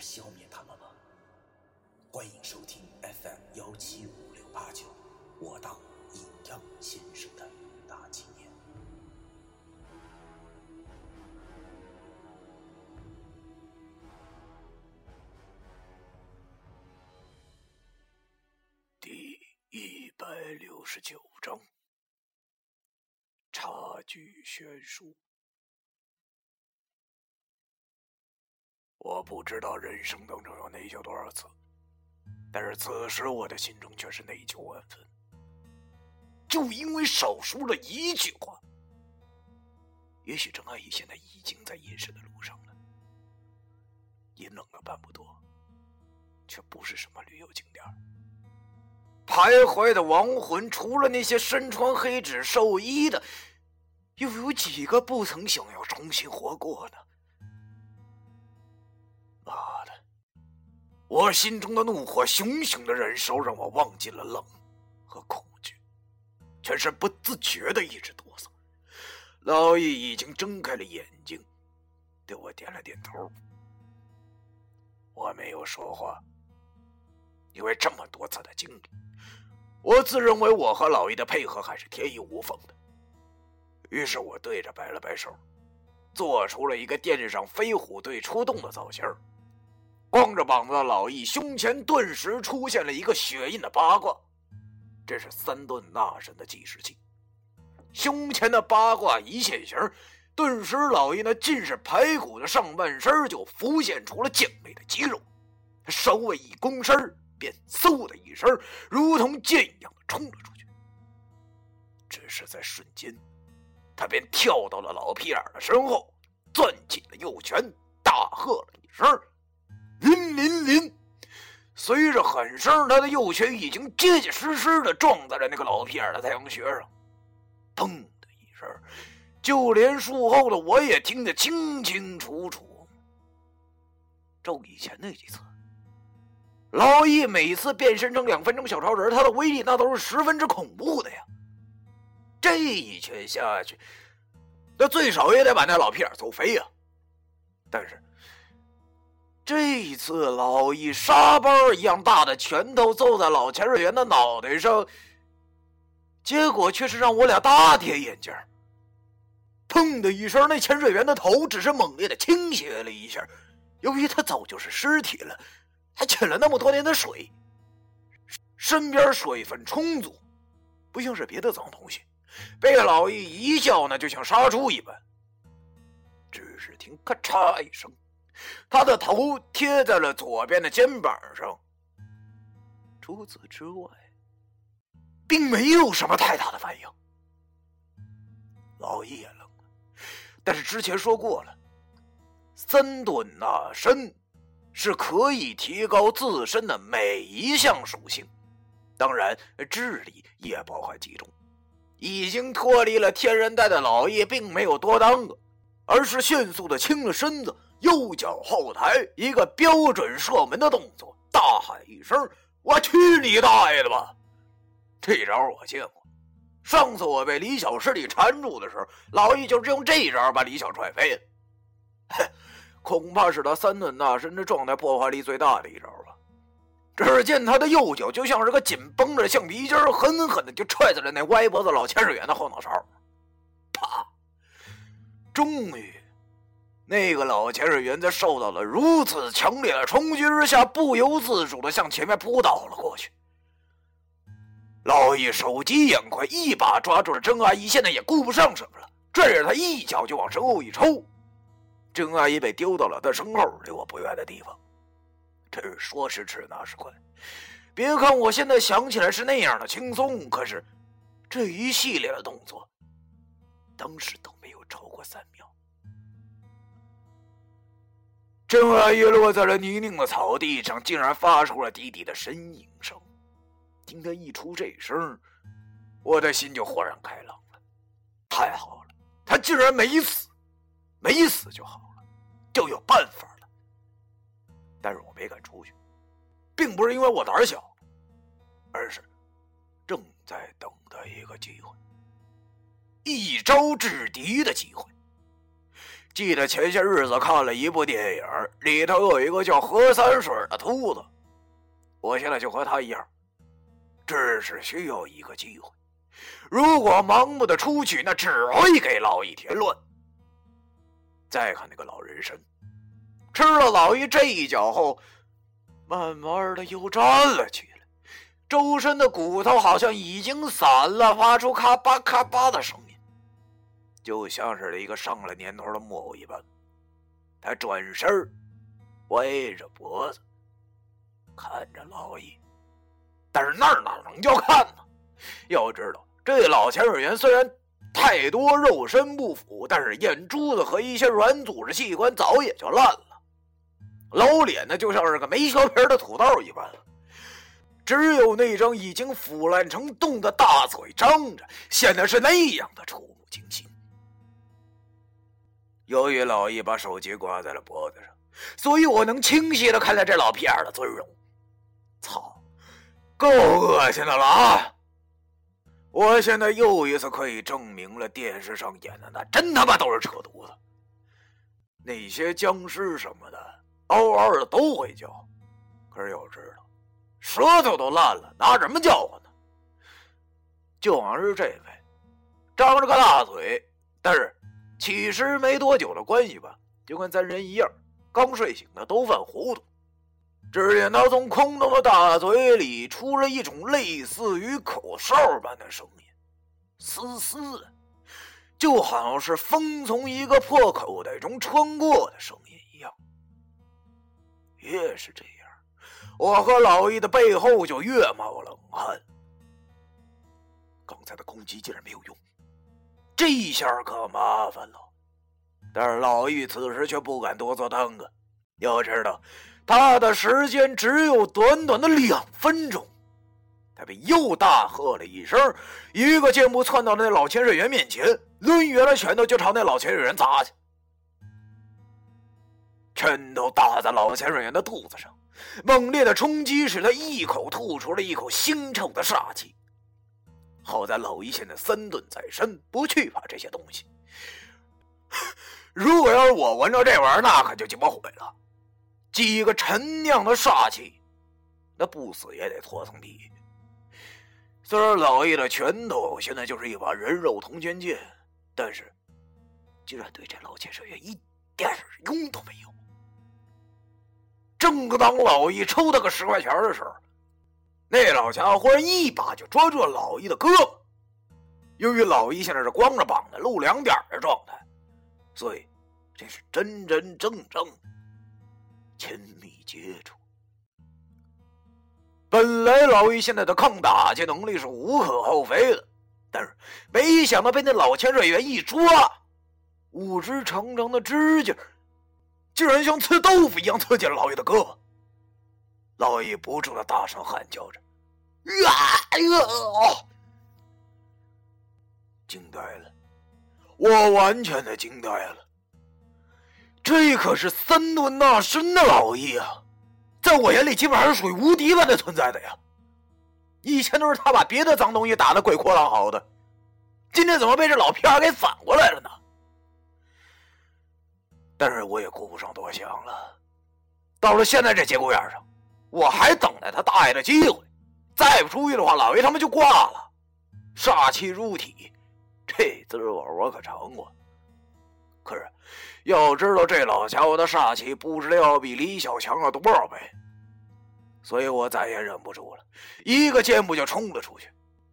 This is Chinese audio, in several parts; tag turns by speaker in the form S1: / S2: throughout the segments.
S1: 消灭他们吗？欢迎收听 FM 幺七五六八九，我当阴阳先生的大纪念。
S2: 第一百六十九章，差距悬殊。我不知道人生当中有内疚多少次，但是此时我的心中却是内疚万分。就因为少说了一句话，也许郑阿姨现在已经在隐身的路上了。阴冷的半步多，却不是什么旅游景点徘徊的亡魂，除了那些身穿黑纸寿衣的，又有几个不曾想要重新活过呢？妈的！我心中的怒火熊熊的燃烧，让我忘记了冷和恐惧，全身不自觉的一直哆嗦。老易已经睁开了眼睛，对我点了点头。我没有说话，因为这么多次的经历，我自认为我和老易的配合还是天衣无缝的。于是我对着摆了摆手，做出了一个电视上飞虎队出动的造型。光着膀子的老易胸前顿时出现了一个血印的八卦，这是三顿纳神的计时器。胸前的八卦一现形，顿时老易那尽是排骨的上半身就浮现出了健美的肌肉。他稍微一躬身，便嗖的一声，如同箭一样的冲了出去。只是在瞬间，他便跳到了老皮儿的身后，攥起了右拳，大喝了一声。林林林！随着喊声，他的右拳已经结结实实的撞在了那个老屁眼的太阳穴上。砰的一声，就连术后的我也听得清清楚楚。照以前那几次，老易每次变身成两分钟小超人，他的威力那都是十分之恐怖的呀。这一拳下去，那最少也得把那老屁眼揍飞呀。但是。这一次，老易沙包一样大的拳头揍在老潜水员的脑袋上，结果却是让我俩大跌眼镜。砰的一声，那潜水员的头只是猛烈的倾斜了一下。由于他早就是尸体了，还潜了那么多年的水，身边水分充足，不像是别的脏东西。被老易一叫，那就像杀猪一般。只是听咔嚓一声。他的头贴在了左边的肩膀上。除此之外，并没有什么太大的反应。老易也愣了，但是之前说过了，三顿纳身是可以提高自身的每一项属性，当然智力也包含其中。已经脱离了天然呆的老易，并没有多耽搁，而是迅速的倾了身子。右脚后抬，一个标准射门的动作，大喊一声：“我去你大爷的吧！”这招我见过，上次我被李小师弟缠住的时候，老易就是用这招把李小踹飞了。哼，恐怕是他三顿纳身的状态破坏力最大的一招吧。只见他的右脚就像是个紧绷着的橡皮筋，狠狠的就踹在了那歪脖子老潜水员的后脑勺，啪！终于。那个老潜水员在受到了如此强烈的冲击之下，不由自主的向前面扑倒了过去。老易手疾眼快，一把抓住了郑阿姨，现在也顾不上什么了，拽着她一脚就往身后一抽。郑阿姨被丢到了他身后离我不远的地方。这是说时迟，那时快。别看我现在想起来是那样的轻松，可是这一系列的动作，当时都没有超过三秒。尘埃一落在了泥泞的草地上，竟然发出了低低的呻吟声。听他一出这声，我的心就豁然开朗了。太好了，他竟然没死，没死就好了，就有办法了。但是我没敢出去，并不是因为我胆小，而是正在等待一个机会，一招制敌的机会。记得前些日子看了一部电影，里头有一个叫何三水的秃子，我现在就和他一样。只是需要一个机会，如果盲目的出去，那只会给老易添乱。再看那个老人参，吃了老易这一脚后，慢慢的又站了起来，周身的骨头好像已经散了，发出咔吧咔吧的声音，就像是一个上了年头的木偶一般。他转身，歪着脖子，看着老易。但是那儿哪能叫看呢？要知道，这老潜水员虽然太多肉身不腐，但是眼珠子和一些软组织器官早也就烂了。老脸呢，就像是个没削皮的土豆一般，只有那张已经腐烂成洞的大嘴张着，显得是那样的触目惊心。由于老易把手机挂在了脖子上，所以我能清晰的看到这老屁眼的尊容。操！够恶心的了啊！我现在又一次可以证明了电视上演的那真他妈都是扯犊子。那些僵尸什么的，嗷嗷的都会叫，可是要知道，舌头都烂了，拿什么叫唤呢？就好像是这位，张着个大嘴，但是其实没多久的关系吧，就跟咱人一样，刚睡醒的都犯糊涂。只见他从空洞的大嘴里出了一种类似于口哨般的声音，嘶嘶的，就好像是风从一个破口袋中穿过的声音一样。越是这样，我和老易的背后就越冒冷汗。刚才的攻击竟然没有用，这下可麻烦了。但是老易此时却不敢多做耽搁，要知道。他的时间只有短短的两分钟，他便又大喝了一声，一个箭步窜到了那老潜水员面前，抡圆了拳头就朝那老潜水员砸去。拳头打在老潜水员的肚子上，猛烈的冲击使他一口吐出了一口腥臭的煞气。好在老一现在三顿在身，不惧怕这些东西。如果要是我闻着这玩意儿，那可就鸡巴毁了。几个陈酿的煞气，那不死也得脱层地狱。虽然老爷的拳头现在就是一把人肉铜钱剑，但是竟然对这老潜水员一点用都没有。正当老易抽他个十块钱的时候，那老家伙忽然一把就抓住了老易的胳膊。由于老易现在是光着膀子、露两点的状态，所以这是真真正正。亲密接触。本来老易现在的抗打击能力是无可厚非的，但是没想到被那老潜水员一抓，五只长长的指甲竟然像刺豆腐一样刺进了老易的胳膊。老易不住的大声喊叫着：“啊！”呀！惊呆了，我完全的惊呆了。这可是三顿纳身的老易啊，在我眼里基本上是属于无敌般的存在的呀。以前都是他把别的脏东西打得鬼哭狼嚎的，今天怎么被这老屁孩给反过来了呢？但是我也顾不上多想了，到了现在这节骨眼上，我还等待他大爷的机会，再不出去的话，老爷他们就挂了。煞气入体，这滋味我可尝过。可是，要知道这老家伙的煞气不知道要比李小强要多少倍，所以我再也忍不住了，一个箭步就冲了出去，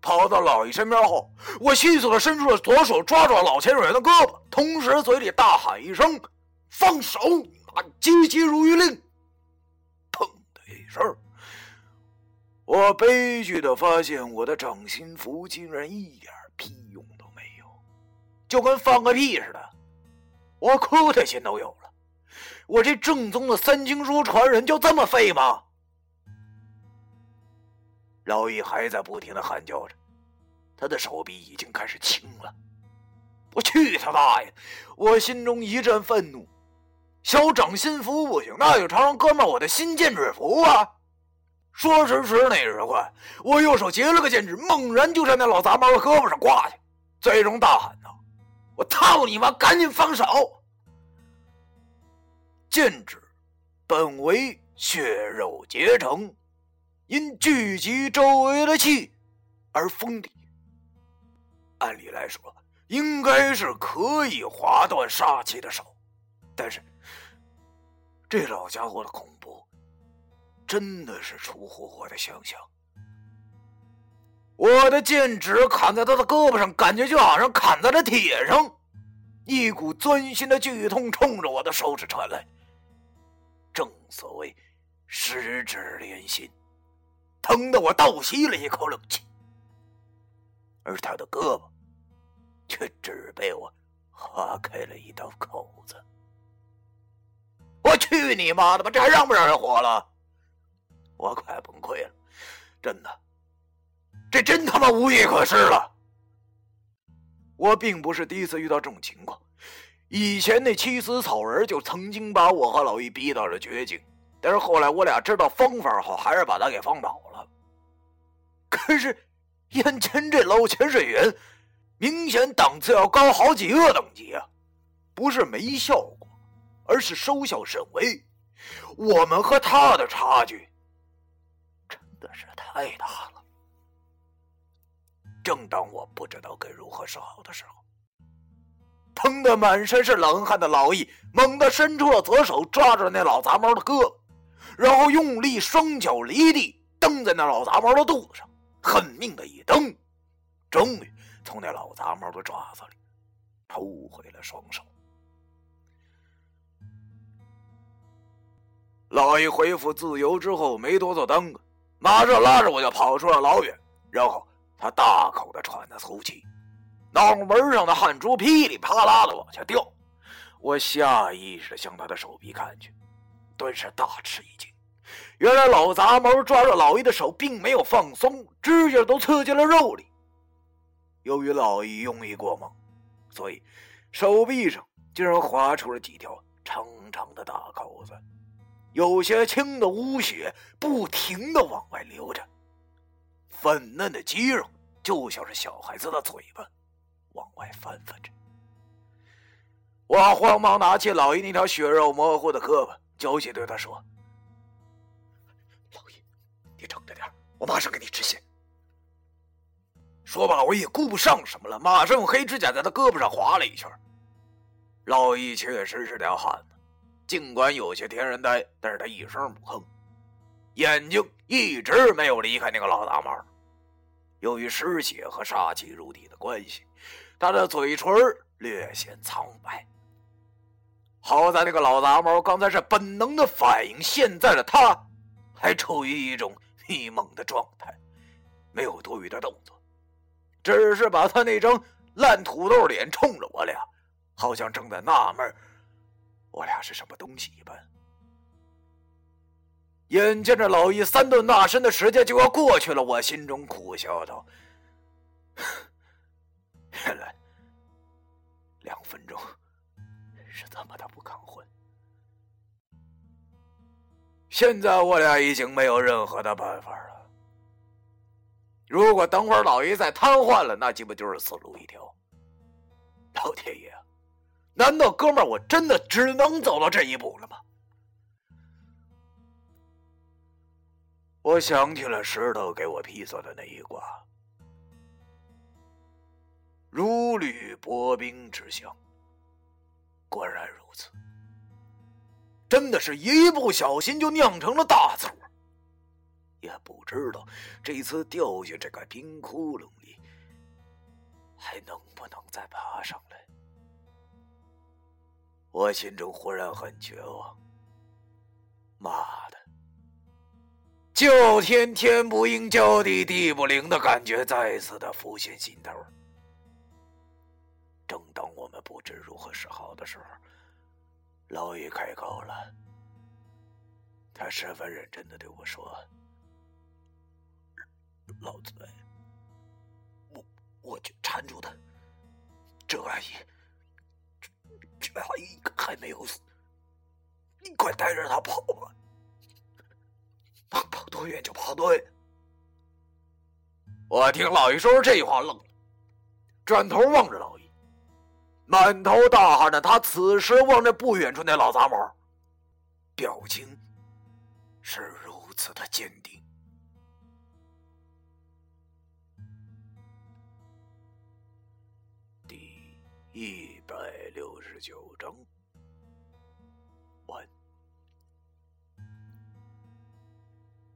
S2: 跑到老易身边后，我迅速的伸出了左手抓住老潜水员的胳膊，同时嘴里大喊一声：“放手！”啊，急急如律令。砰的一声，我悲剧的发现，我的掌心符竟然一点屁用都没有，就跟放个屁似的。我哭的心都有了，我这正宗的三经书传人就这么废吗？老易还在不停的喊叫着，他的手臂已经开始青了。我去他大爷！我心中一阵愤怒。小掌心符不行，那就尝尝哥们我的新剑指符啊！说时迟，那时快，我右手截了个剑指，猛然就向那老杂毛的胳膊上挂去，最终大喊道：“我操你妈！赶紧放手！”剑指本为血肉结成，因聚集周围的气而锋利。按理来说，应该是可以划断杀气的手，但是这老家伙的恐怖，真的是出乎我的想象。我的剑指砍在他的胳膊上，感觉就好像砍在了铁上，一股钻心的剧痛冲着我的手指传来。正所谓十指连心，疼得我倒吸了一口冷气，而他的胳膊却只被我划开了一道口子。我去你妈的吧！这还让不让人活了？我快崩溃了，真的，这真他妈无计可施了。我并不是第一次遇到这种情况。以前那七死草人就曾经把我和老易逼到了绝境，但是后来我俩知道方法后，还是把他给放倒了。可是，眼前这老潜水员，明显档次要高好几个等级啊！不是没效果，而是收效甚微。我们和他的差距，的是太大了。正当我不知道该如何是好的时候，疼得满身是冷汗的老易猛地伸出了左手，抓住那老杂毛的胳膊，然后用力双脚离地蹬在那老杂毛的肚子上，狠命的一蹬，终于从那老杂毛的爪子里抽回了双手。老易恢复自由之后没多做耽搁，马上拉着我就跑出了老远，然后他大口的喘着粗气。脑门上的汗珠噼里啪啦的往下掉，我下意识的向他的手臂看去，顿时大吃一惊。原来老杂毛抓着老易的手并没有放松，指甲都刺进了肉里。由于老易用力过猛，所以手臂上竟然划出了几条长长的大口子，有些轻的污血不停的往外流着，粉嫩的肌肉就像是小孩子的嘴巴。往外翻翻着，我慌忙拿起老易那条血肉模糊的胳膊，娇气对他说：“老易，你撑着点，我马上给你止血。”说罢，我也顾不上什么了，马上用黑指甲在他胳膊上划了一圈。老易确实是条汉子，尽管有些天然呆，但是他一声不吭，眼睛一直没有离开那个老大毛。由于失血和杀气入体的关系。他的嘴唇略显苍白。好在那个老杂毛刚才是本能的反应，现在的他还处于一种迷蒙的状态，没有多余的动作，只是把他那张烂土豆脸冲着我俩，好像正在纳闷我俩是什么东西一般。眼见着老易三顿纳身的时间就要过去了，我心中苦笑道。原来两分钟是这么的不抗混。现在我俩已经没有任何的办法了。如果等会儿老爷再瘫痪了，那基本就是死路一条。老天爷，难道哥们儿我真的只能走到这一步了吗？我想起了石头给我劈算的那一卦。如履薄冰之象，果然如此。真的是一不小心就酿成了大错。也不知道这次掉进这个冰窟窿里，还能不能再爬上来？我心中忽然很绝望。妈的！叫天天不应，叫地地不灵的感觉再次的浮现心头。正当我们不知如何是好的时候，老易开口了，他十分认真的对我说：“老子，我我就缠住他，这阿姨，这阿姨还没有死，你快带着他跑吧，能跑多远就跑多远。”我听老爷说这话，愣了，转头望着老爷。满头大汗的他，此时望着不远处那老杂毛，表情是如此的坚定。第一百六十九章。